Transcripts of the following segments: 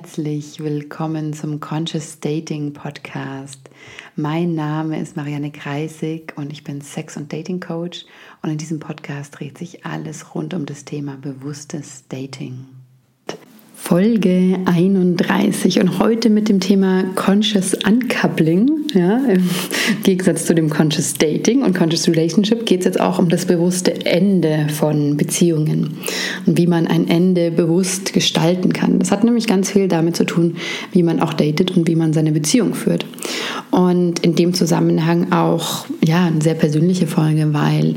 herzlich willkommen zum Conscious Dating Podcast. Mein Name ist Marianne Kreisig und ich bin Sex- und Dating Coach und in diesem Podcast dreht sich alles rund um das Thema bewusstes Dating. Folge 31 und heute mit dem Thema Conscious Uncoupling. Ja, Im Gegensatz zu dem Conscious Dating und Conscious Relationship geht es jetzt auch um das bewusste Ende von Beziehungen und wie man ein Ende bewusst gestalten kann. Das hat nämlich ganz viel damit zu tun, wie man auch datet und wie man seine Beziehung führt. Und in dem Zusammenhang auch ja, eine sehr persönliche Folge, weil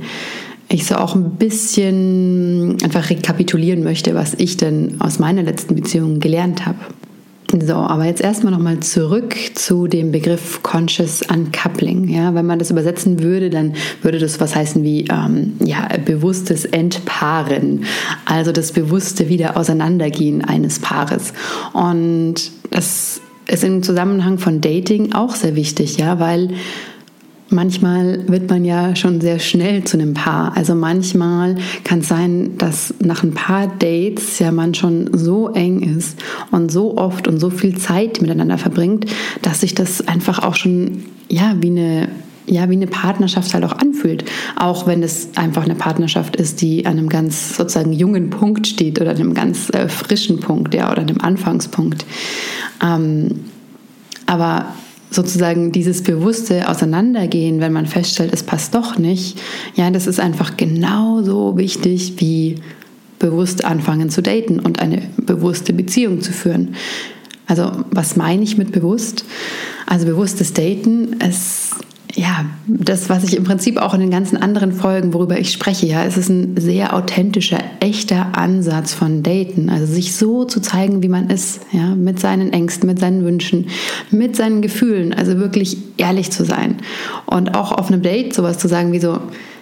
ich so auch ein bisschen einfach rekapitulieren möchte, was ich denn aus meiner letzten Beziehung gelernt habe. So, aber jetzt erstmal nochmal zurück zu dem Begriff Conscious Uncoupling. Ja, wenn man das übersetzen würde, dann würde das was heißen wie ähm, ja, bewusstes Entpaaren, also das bewusste Wieder auseinandergehen eines Paares. Und das ist im Zusammenhang von Dating auch sehr wichtig, ja, weil Manchmal wird man ja schon sehr schnell zu einem Paar. Also manchmal kann es sein, dass nach ein paar Dates ja man schon so eng ist und so oft und so viel Zeit miteinander verbringt, dass sich das einfach auch schon ja wie eine ja, wie eine Partnerschaft halt auch anfühlt. Auch wenn es einfach eine Partnerschaft ist, die an einem ganz sozusagen jungen Punkt steht oder einem ganz äh, frischen Punkt, ja, oder einem Anfangspunkt. Ähm, aber sozusagen dieses bewusste Auseinandergehen, wenn man feststellt, es passt doch nicht, ja, das ist einfach genauso wichtig wie bewusst anfangen zu daten und eine bewusste Beziehung zu führen. Also was meine ich mit bewusst? Also bewusstes Daten, es das, was ich im Prinzip auch in den ganzen anderen Folgen, worüber ich spreche, ja, es ist ein sehr authentischer, echter Ansatz von Daten. Also sich so zu zeigen, wie man ist, ja, mit seinen Ängsten, mit seinen Wünschen, mit seinen Gefühlen, also wirklich ehrlich zu sein. Und auch auf einem Date sowas zu sagen wie so,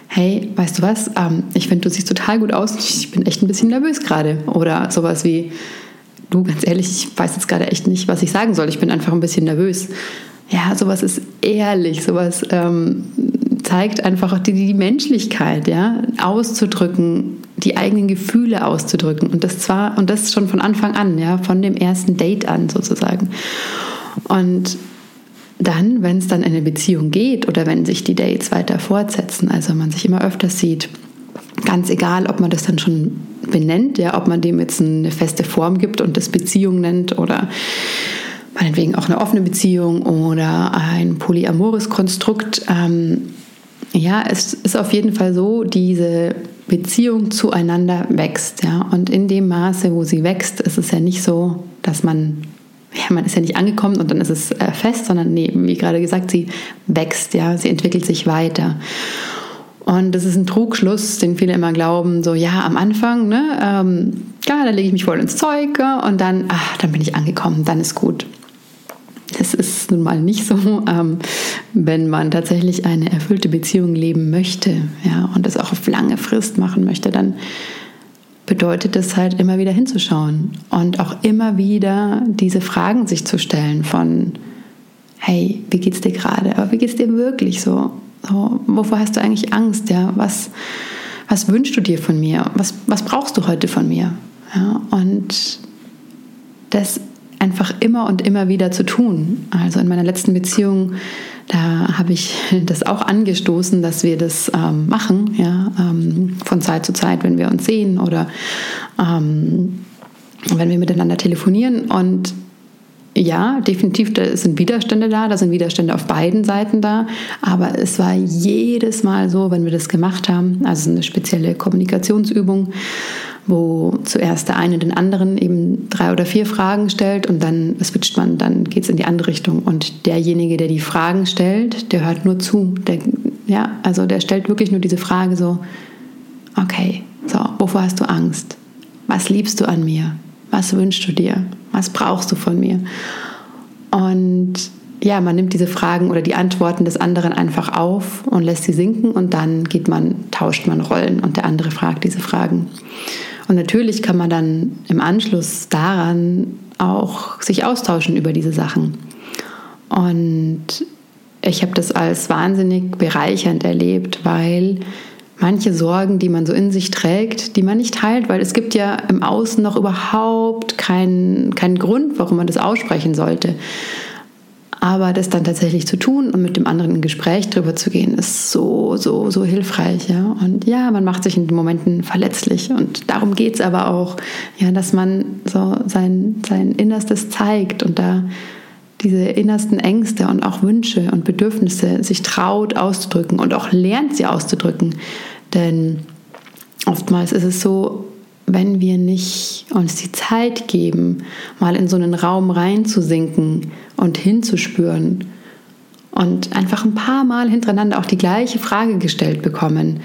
hey, weißt du was, ähm, ich finde, du siehst total gut aus, ich bin echt ein bisschen nervös gerade. Oder sowas wie, du, ganz ehrlich, ich weiß jetzt gerade echt nicht, was ich sagen soll, ich bin einfach ein bisschen nervös ja, sowas ist ehrlich, sowas ähm, zeigt einfach die, die Menschlichkeit, ja, auszudrücken, die eigenen Gefühle auszudrücken und das zwar und das schon von Anfang an, ja, von dem ersten Date an sozusagen. Und dann, wenn es dann in eine Beziehung geht oder wenn sich die Dates weiter fortsetzen, also man sich immer öfter sieht, ganz egal, ob man das dann schon benennt, ja, ob man dem jetzt eine feste Form gibt und das Beziehung nennt oder meinetwegen auch eine offene Beziehung oder ein polyamores Konstrukt. Ähm, ja, es ist auf jeden Fall so, diese Beziehung zueinander wächst. Ja? Und in dem Maße, wo sie wächst, ist es ja nicht so, dass man, ja, man ist ja nicht angekommen und dann ist es äh, fest, sondern nee, wie gerade gesagt, sie wächst, ja, sie entwickelt sich weiter. Und das ist ein Trugschluss, den viele immer glauben, so ja, am Anfang, ne, ähm, ja, da lege ich mich voll ins Zeug und dann, ach, dann bin ich angekommen, dann ist gut. Es ist nun mal nicht so, ähm, wenn man tatsächlich eine erfüllte Beziehung leben möchte ja, und das auch auf lange Frist machen möchte, dann bedeutet es halt immer wieder hinzuschauen und auch immer wieder diese Fragen sich zu stellen von, hey, wie geht's dir gerade? Aber wie geht's dir wirklich so? so wovor hast du eigentlich Angst? Ja, was, was wünschst du dir von mir? Was, was brauchst du heute von mir? Ja, und das einfach immer und immer wieder zu tun. Also in meiner letzten Beziehung, da habe ich das auch angestoßen, dass wir das ähm, machen, ja, ähm, von Zeit zu Zeit, wenn wir uns sehen oder ähm, wenn wir miteinander telefonieren. Und ja, definitiv, da sind Widerstände da, da sind Widerstände auf beiden Seiten da, aber es war jedes Mal so, wenn wir das gemacht haben, also eine spezielle Kommunikationsübung, wo zuerst der eine den anderen eben drei oder vier Fragen stellt und dann switcht man, dann geht es in die andere Richtung. Und derjenige, der die Fragen stellt, der hört nur zu. Der, ja, also der stellt wirklich nur diese Frage so, okay, so, wovor hast du Angst? Was liebst du an mir? Was wünschst du dir? Was brauchst du von mir? Und ja, man nimmt diese Fragen oder die Antworten des anderen einfach auf und lässt sie sinken und dann geht man, tauscht man Rollen und der andere fragt diese Fragen. Und natürlich kann man dann im Anschluss daran auch sich austauschen über diese Sachen. Und ich habe das als wahnsinnig bereichernd erlebt, weil manche Sorgen, die man so in sich trägt, die man nicht teilt, weil es gibt ja im Außen noch überhaupt keinen, keinen Grund, warum man das aussprechen sollte. Aber das dann tatsächlich zu tun und mit dem anderen ein Gespräch drüber zu gehen, ist so, so, so hilfreich. Ja? Und ja, man macht sich in den Momenten verletzlich. Und darum geht es aber auch, ja, dass man so sein, sein Innerstes zeigt und da diese innersten Ängste und auch Wünsche und Bedürfnisse sich traut auszudrücken und auch lernt sie auszudrücken. Denn oftmals ist es so, wenn wir nicht uns die Zeit geben, mal in so einen Raum reinzusinken und hinzuspüren und einfach ein paar Mal hintereinander auch die gleiche Frage gestellt bekommen,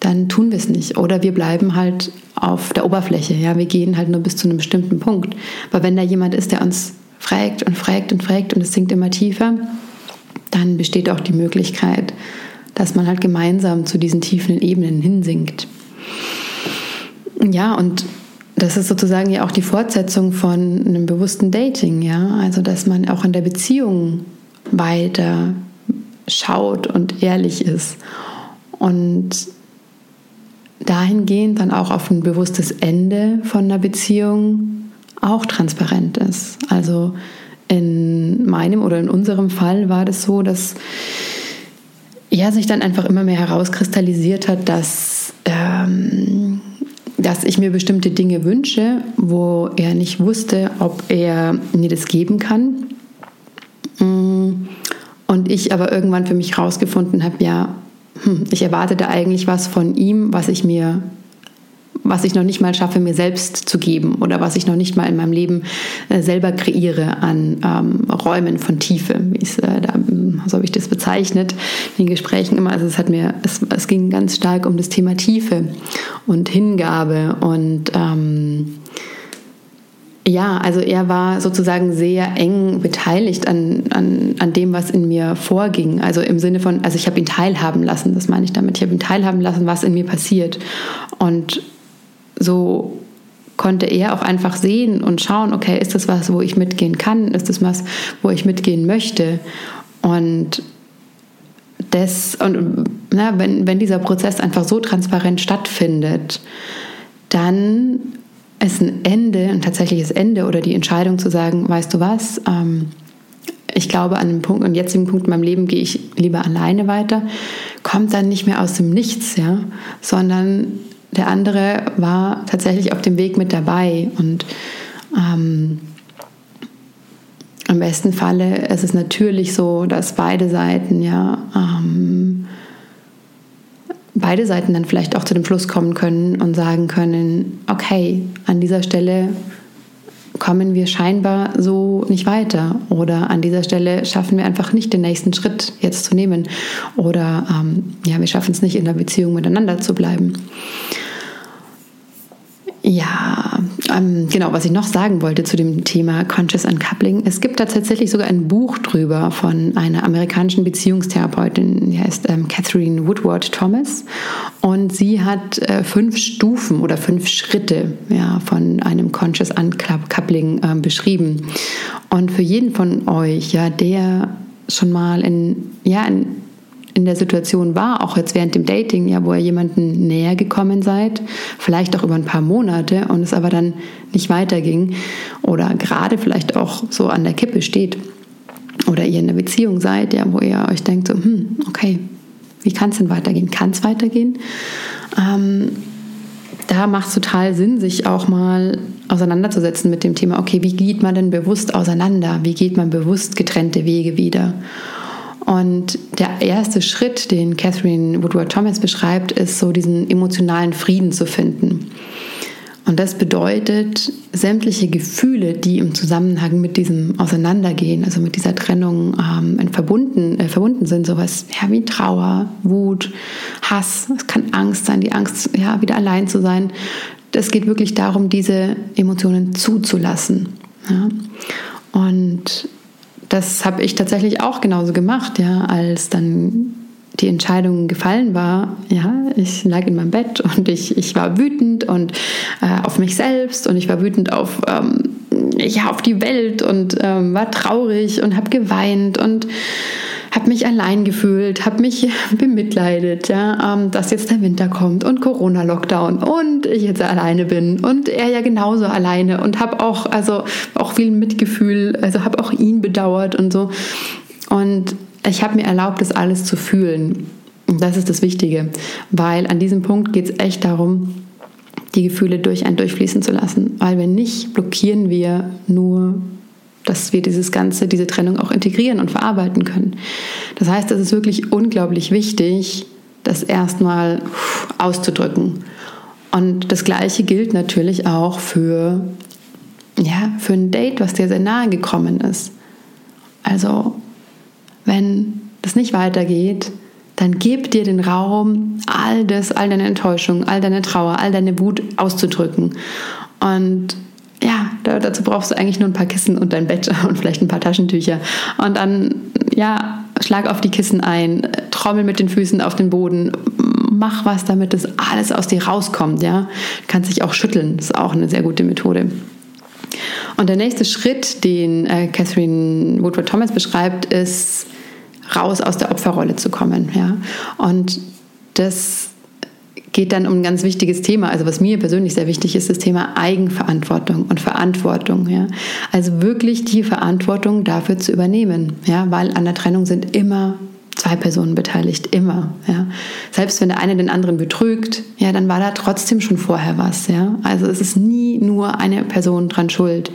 dann tun wir es nicht. Oder wir bleiben halt auf der Oberfläche. Ja, wir gehen halt nur bis zu einem bestimmten Punkt. Aber wenn da jemand ist, der uns fragt und fragt und fragt und es sinkt immer tiefer, dann besteht auch die Möglichkeit, dass man halt gemeinsam zu diesen tiefen Ebenen hinsinkt. Ja, und das ist sozusagen ja auch die Fortsetzung von einem bewussten Dating, ja. Also, dass man auch in der Beziehung weiter schaut und ehrlich ist. Und dahingehend dann auch auf ein bewusstes Ende von einer Beziehung auch transparent ist. Also in meinem oder in unserem Fall war das so, dass ja, sich dann einfach immer mehr herauskristallisiert hat, dass, ähm, dass ich mir bestimmte Dinge wünsche, wo er nicht wusste, ob er mir das geben kann. Mm, und ich aber irgendwann für mich herausgefunden habe, ja, hm, ich erwarte da eigentlich was von ihm, was ich mir was ich noch nicht mal schaffe, mir selbst zu geben oder was ich noch nicht mal in meinem Leben äh, selber kreiere an ähm, Räumen von Tiefe. Wie es, äh, da, so habe ich das bezeichnet in den Gesprächen immer. Also es hat mir, es, es ging ganz stark um das Thema Tiefe und Hingabe und ähm, ja, also er war sozusagen sehr eng beteiligt an, an, an dem, was in mir vorging. Also im Sinne von, also ich habe ihn teilhaben lassen, das meine ich damit. Ich habe ihn teilhaben lassen, was in mir passiert. Und so konnte er auch einfach sehen und schauen, okay, ist das was, wo ich mitgehen kann? Ist das was, wo ich mitgehen möchte? Und das, und na, wenn, wenn dieser Prozess einfach so transparent stattfindet, dann ist ein Ende, ein tatsächliches Ende oder die Entscheidung zu sagen, weißt du was, ähm, ich glaube, an einem Punkt, an jetzigen Punkt in meinem Leben gehe ich lieber alleine weiter, kommt dann nicht mehr aus dem Nichts, ja, sondern der andere war tatsächlich auf dem Weg mit dabei und ähm, im besten Falle ist es natürlich so, dass beide Seiten ja ähm, beide Seiten dann vielleicht auch zu dem Schluss kommen können und sagen können, okay, an dieser Stelle kommen wir scheinbar so nicht weiter oder an dieser Stelle schaffen wir einfach nicht den nächsten Schritt jetzt zu nehmen oder ähm, ja, wir schaffen es nicht in der Beziehung miteinander zu bleiben. Ja, ähm, genau, was ich noch sagen wollte zu dem Thema Conscious Uncoupling. Es gibt da tatsächlich sogar ein Buch drüber von einer amerikanischen Beziehungstherapeutin, die heißt ähm, Catherine Woodward Thomas. Und sie hat äh, fünf Stufen oder fünf Schritte ja, von einem Conscious Uncoupling äh, beschrieben. Und für jeden von euch, ja, der schon mal in, ja, in in der Situation war, auch jetzt während dem Dating, ja, wo ihr jemanden näher gekommen seid, vielleicht auch über ein paar Monate und es aber dann nicht weiterging oder gerade vielleicht auch so an der Kippe steht oder ihr in einer Beziehung seid, ja, wo ihr euch denkt, so, hm, okay, wie kann es denn weitergehen? Kann es weitergehen? Ähm, da macht es total Sinn, sich auch mal auseinanderzusetzen mit dem Thema, okay, wie geht man denn bewusst auseinander? Wie geht man bewusst getrennte Wege wieder? Und der erste Schritt, den Catherine Woodward Thomas beschreibt, ist so diesen emotionalen Frieden zu finden. Und das bedeutet, sämtliche Gefühle, die im Zusammenhang mit diesem Auseinandergehen, also mit dieser Trennung ähm, verbunden, äh, verbunden sind, sowas ja, wie Trauer, Wut, Hass, es kann Angst sein, die Angst, ja, wieder allein zu sein. Es geht wirklich darum, diese Emotionen zuzulassen. Ja? Und das habe ich tatsächlich auch genauso gemacht, ja, als dann die Entscheidung gefallen war, ja, ich lag in meinem Bett und ich, ich war wütend und äh, auf mich selbst und ich war wütend auf, ähm, ja, auf die Welt und ähm, war traurig und habe geweint und habe mich allein gefühlt, habe mich bemitleidet, ja, ähm, dass jetzt der Winter kommt und Corona-Lockdown und ich jetzt alleine bin und er ja genauso alleine und habe auch, also auch viel Mitgefühl, also habe auch ihn bedauert und so. Und ich habe mir erlaubt, das alles zu fühlen. Und das ist das Wichtige, weil an diesem Punkt geht es echt darum, die Gefühle durch einen durchfließen zu lassen. Weil wenn nicht, blockieren wir nur dass wir dieses Ganze, diese Trennung auch integrieren und verarbeiten können. Das heißt, es ist wirklich unglaublich wichtig, das erstmal auszudrücken. Und das Gleiche gilt natürlich auch für, ja, für ein Date, was dir sehr nahe gekommen ist. Also, wenn das nicht weitergeht, dann gib dir den Raum, all das, all deine Enttäuschung, all deine Trauer, all deine Wut auszudrücken. Und ja, dazu brauchst du eigentlich nur ein paar Kissen und dein Bett und vielleicht ein paar Taschentücher. Und dann, ja, schlag auf die Kissen ein, trommel mit den Füßen auf den Boden, mach was, damit das alles aus dir rauskommt, ja. Du kannst dich auch schütteln, das ist auch eine sehr gute Methode. Und der nächste Schritt, den äh, Catherine Woodward Thomas beschreibt, ist raus aus der Opferrolle zu kommen, ja. Und das geht dann um ein ganz wichtiges Thema. Also was mir persönlich sehr wichtig ist, das Thema Eigenverantwortung und Verantwortung. Ja? Also wirklich die Verantwortung dafür zu übernehmen, ja? weil an der Trennung sind immer zwei Personen beteiligt, immer. Ja? Selbst wenn der eine den anderen betrügt, ja, dann war da trotzdem schon vorher was. Ja? Also es ist nie nur eine Person dran schuld.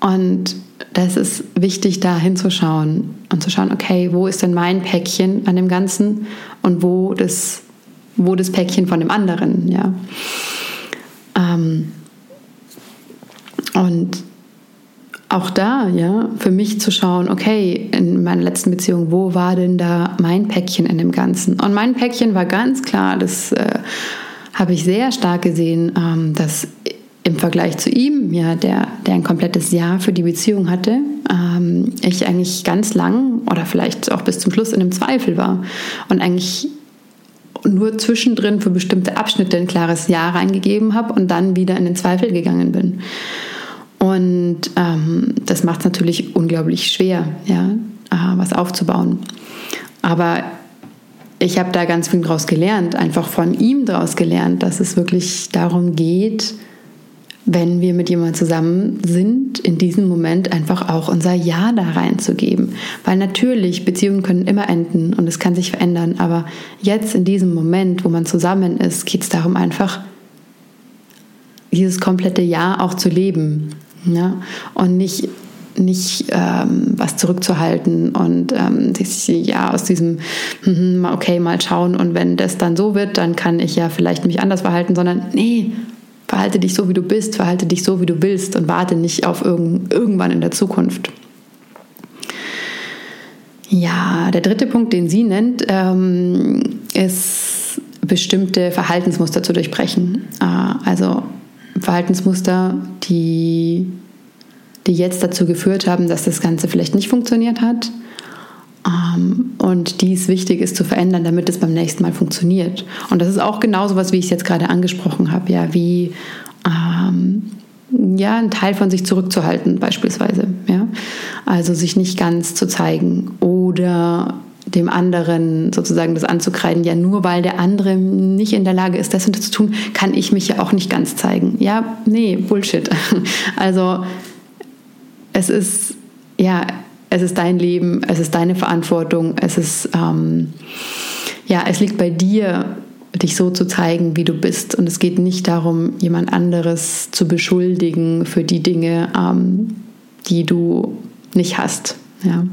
Und das ist wichtig, da hinzuschauen und zu schauen, okay, wo ist denn mein Päckchen an dem Ganzen und wo das wo das Päckchen von dem anderen, ja. Ähm, und auch da, ja, für mich zu schauen, okay, in meiner letzten Beziehung, wo war denn da mein Päckchen in dem Ganzen? Und mein Päckchen war ganz klar, das äh, habe ich sehr stark gesehen, ähm, dass im Vergleich zu ihm, ja, der, der ein komplettes Jahr für die Beziehung hatte, ähm, ich eigentlich ganz lang oder vielleicht auch bis zum Schluss in einem Zweifel war und eigentlich nur zwischendrin für bestimmte Abschnitte ein klares Ja reingegeben habe und dann wieder in den Zweifel gegangen bin. Und ähm, das macht es natürlich unglaublich schwer, ja, äh, was aufzubauen. Aber ich habe da ganz viel draus gelernt, einfach von ihm draus gelernt, dass es wirklich darum geht, wenn wir mit jemandem zusammen sind, in diesem Moment einfach auch unser Ja da reinzugeben. Weil natürlich, Beziehungen können immer enden und es kann sich verändern, aber jetzt in diesem Moment, wo man zusammen ist, geht es darum einfach, dieses komplette Ja auch zu leben. Ja? Und nicht nicht ähm, was zurückzuhalten und ähm, sich ja aus diesem hm, okay mal schauen und wenn das dann so wird, dann kann ich ja vielleicht mich anders verhalten, sondern nee, Verhalte dich so, wie du bist, verhalte dich so, wie du willst und warte nicht auf irgend, irgendwann in der Zukunft. Ja, der dritte Punkt, den sie nennt, ähm, ist bestimmte Verhaltensmuster zu durchbrechen. Äh, also Verhaltensmuster, die, die jetzt dazu geführt haben, dass das Ganze vielleicht nicht funktioniert hat und dies wichtig ist zu verändern, damit es beim nächsten Mal funktioniert. Und das ist auch genauso was, wie ich es jetzt gerade angesprochen habe, ja, wie ähm, ja, einen Teil von sich zurückzuhalten, beispielsweise. Ja? Also sich nicht ganz zu zeigen oder dem anderen sozusagen das anzukreiden, ja, nur weil der andere nicht in der Lage ist, das und das zu tun, kann ich mich ja auch nicht ganz zeigen. Ja, nee, Bullshit. Also es ist, ja, es ist dein Leben, es ist deine Verantwortung, es ist, ähm, ja, es liegt bei dir, dich so zu zeigen, wie du bist. Und es geht nicht darum, jemand anderes zu beschuldigen für die Dinge, ähm, die du nicht hast. Ja.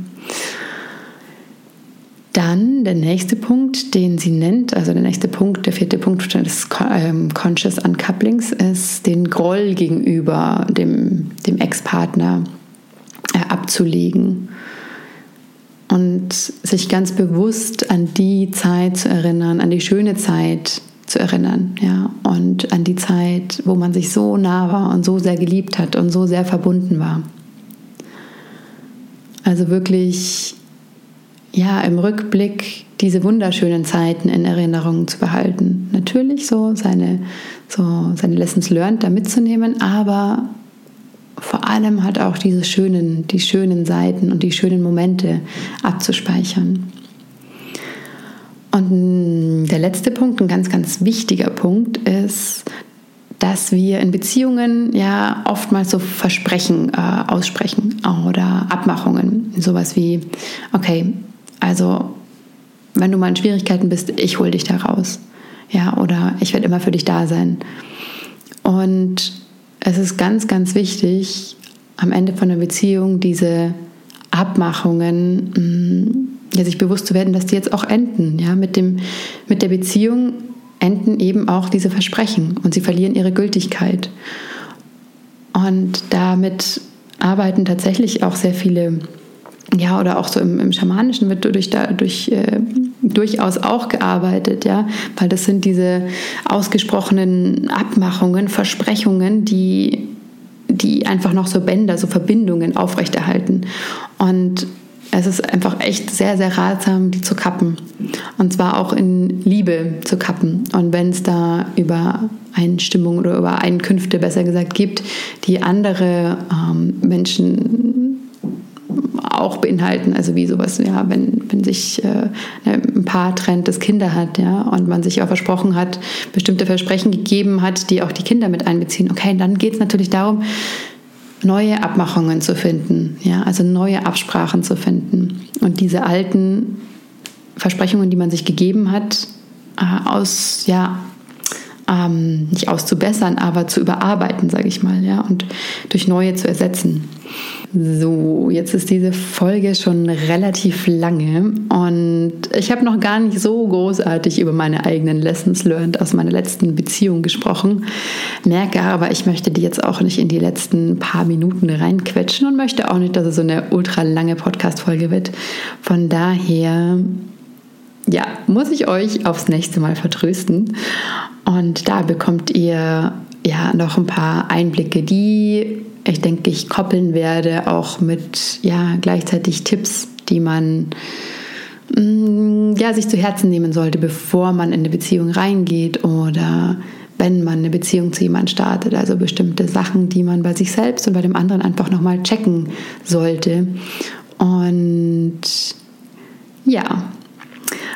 Dann der nächste Punkt, den sie nennt, also der nächste Punkt, der vierte Punkt des ähm, Conscious Uncouplings, ist den Groll gegenüber dem, dem Ex-Partner abzulegen und sich ganz bewusst an die Zeit zu erinnern, an die schöne Zeit zu erinnern, ja, und an die Zeit, wo man sich so nah war und so sehr geliebt hat und so sehr verbunden war. Also wirklich, ja, im Rückblick diese wunderschönen Zeiten in Erinnerung zu behalten. Natürlich so seine, so seine Lessons learned da mitzunehmen, aber vor allem halt auch diese schönen, die schönen Seiten und die schönen Momente abzuspeichern. Und der letzte Punkt, ein ganz, ganz wichtiger Punkt, ist, dass wir in Beziehungen ja oftmals so Versprechen äh, aussprechen oder Abmachungen. Sowas wie, okay, also wenn du mal in Schwierigkeiten bist, ich hole dich da raus. Ja, oder ich werde immer für dich da sein. Und es ist ganz, ganz wichtig, am Ende von einer Beziehung diese Abmachungen mm, ja, sich bewusst zu werden, dass die jetzt auch enden. Ja, mit, dem, mit der Beziehung enden eben auch diese Versprechen und sie verlieren ihre Gültigkeit. Und damit arbeiten tatsächlich auch sehr viele, ja, oder auch so im, im Schamanischen wird durch, durch äh, durchaus auch gearbeitet, ja, weil das sind diese ausgesprochenen Abmachungen, Versprechungen, die, die einfach noch so Bänder, so Verbindungen aufrechterhalten. Und es ist einfach echt sehr, sehr ratsam, die zu kappen. Und zwar auch in Liebe zu kappen. Und wenn es da Übereinstimmung oder Übereinkünfte besser gesagt gibt, die andere ähm, Menschen auch beinhalten, also wie sowas, ja, wenn, wenn sich äh, ein Paar trennt, das Kinder hat, ja, und man sich auch versprochen hat, bestimmte Versprechen gegeben hat, die auch die Kinder mit einbeziehen. Okay, dann geht es natürlich darum, neue Abmachungen zu finden, ja, also neue Absprachen zu finden und diese alten Versprechungen, die man sich gegeben hat, äh, aus, ja, ähm, nicht auszubessern, aber zu überarbeiten, sage ich mal, ja, und durch neue zu ersetzen. So, jetzt ist diese Folge schon relativ lange und ich habe noch gar nicht so großartig über meine eigenen Lessons learned aus meiner letzten Beziehung gesprochen. Merke aber, ich möchte die jetzt auch nicht in die letzten paar Minuten reinquetschen und möchte auch nicht, dass es so eine ultra lange Podcast-Folge wird. Von daher ja, muss ich euch aufs nächste Mal vertrösten. Und da bekommt ihr ja noch ein paar Einblicke, die ich denke, ich koppeln werde, auch mit ja, gleichzeitig Tipps, die man mm, ja, sich zu Herzen nehmen sollte, bevor man in eine Beziehung reingeht oder wenn man eine Beziehung zu jemandem startet. Also bestimmte Sachen, die man bei sich selbst und bei dem anderen einfach nochmal checken sollte. Und ja,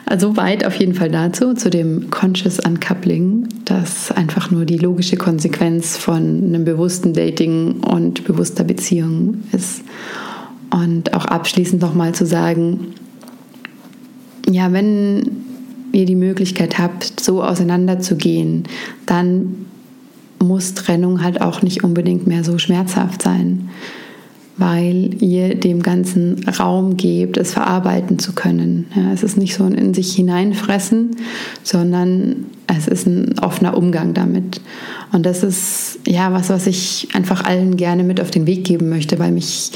also weit auf jeden Fall dazu, zu dem Conscious Uncoupling, das einfach nur die logische Konsequenz von einem bewussten Dating und bewusster Beziehung ist. Und auch abschließend nochmal zu sagen, ja, wenn ihr die Möglichkeit habt, so auseinanderzugehen, dann muss Trennung halt auch nicht unbedingt mehr so schmerzhaft sein weil ihr dem ganzen Raum gebt, es verarbeiten zu können. Ja, es ist nicht so ein in sich hineinfressen, sondern es ist ein offener Umgang damit. Und das ist ja was, was ich einfach allen gerne mit auf den Weg geben möchte, weil mich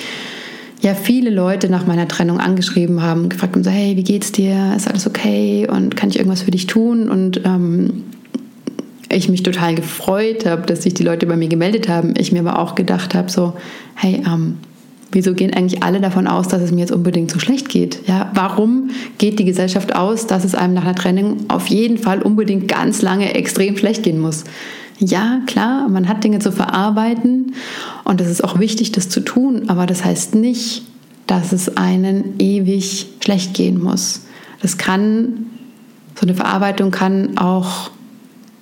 ja viele Leute nach meiner Trennung angeschrieben haben, gefragt haben so, hey, wie geht's dir? Ist alles okay? Und kann ich irgendwas für dich tun? Und ähm, ich mich total gefreut habe, dass sich die Leute bei mir gemeldet haben. Ich mir aber auch gedacht habe, so, hey, ähm, Wieso gehen eigentlich alle davon aus, dass es mir jetzt unbedingt so schlecht geht? Ja, warum geht die Gesellschaft aus, dass es einem nach einer Trennung auf jeden Fall unbedingt ganz lange extrem schlecht gehen muss? Ja, klar, man hat Dinge zu verarbeiten und es ist auch wichtig, das zu tun, aber das heißt nicht, dass es einen ewig schlecht gehen muss. Das kann, so eine Verarbeitung kann auch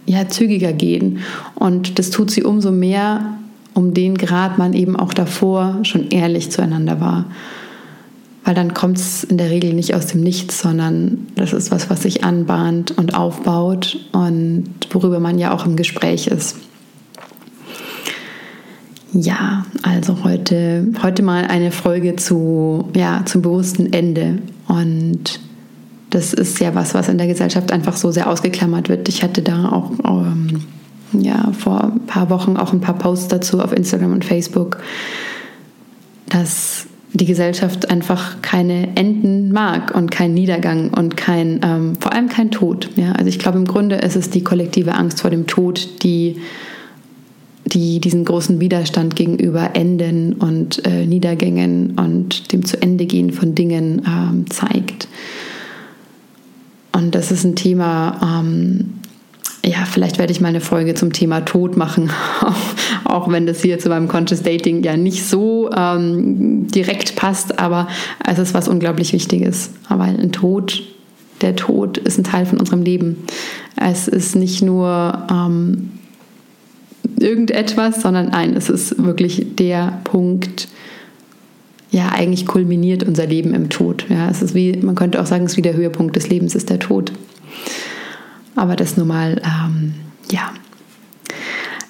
ja, zügiger gehen und das tut sie umso mehr, um den Grad man eben auch davor schon ehrlich zueinander war. Weil dann kommt es in der Regel nicht aus dem Nichts, sondern das ist was, was sich anbahnt und aufbaut und worüber man ja auch im Gespräch ist. Ja, also heute, heute mal eine Folge zu, ja, zum bewussten Ende. Und das ist ja was, was in der Gesellschaft einfach so sehr ausgeklammert wird. Ich hatte da auch ähm, ja, vor ein paar Wochen auch ein paar Posts dazu auf Instagram und Facebook, dass die Gesellschaft einfach keine Enden mag und keinen Niedergang und kein, ähm, vor allem kein Tod. Ja? Also ich glaube, im Grunde ist es die kollektive Angst vor dem Tod, die, die diesen großen Widerstand gegenüber Enden und äh, Niedergängen und dem zu Ende gehen von Dingen ähm, zeigt. Und das ist ein Thema, ähm, ja, vielleicht werde ich mal eine Folge zum Thema Tod machen, auch wenn das hier zu meinem Conscious Dating ja nicht so ähm, direkt passt, aber es ist was unglaublich Wichtiges, weil ein Tod, der Tod ist ein Teil von unserem Leben. Es ist nicht nur ähm, irgendetwas, sondern nein, es ist wirklich der Punkt, ja, eigentlich kulminiert unser Leben im Tod. Ja, es ist wie, man könnte auch sagen, es ist wie der Höhepunkt des Lebens ist der Tod. Aber das nur mal, ähm, ja,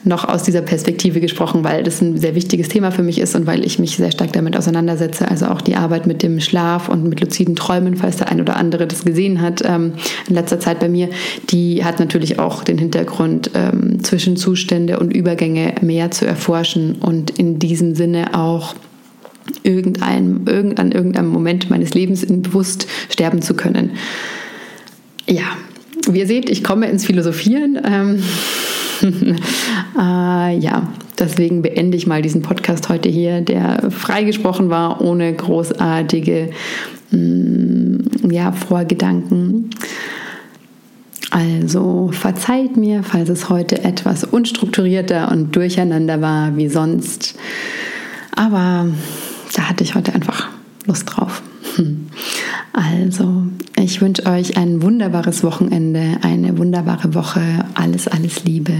noch aus dieser Perspektive gesprochen, weil das ein sehr wichtiges Thema für mich ist und weil ich mich sehr stark damit auseinandersetze. Also auch die Arbeit mit dem Schlaf und mit luziden Träumen, falls der ein oder andere das gesehen hat ähm, in letzter Zeit bei mir, die hat natürlich auch den Hintergrund, ähm, Zwischenzustände und Übergänge mehr zu erforschen und in diesem Sinne auch irgendein, irgend, an irgendeinem Moment meines Lebens bewusst sterben zu können. Ja, wie ihr seht, ich komme ins Philosophieren. Ähm, äh, ja, deswegen beende ich mal diesen Podcast heute hier, der freigesprochen war, ohne großartige mh, mm, ja, Vorgedanken. Also verzeiht mir, falls es heute etwas unstrukturierter und durcheinander war wie sonst. Aber da hatte ich heute einfach Lust drauf. Also, ich wünsche euch ein wunderbares Wochenende, eine wunderbare Woche. Alles, alles Liebe.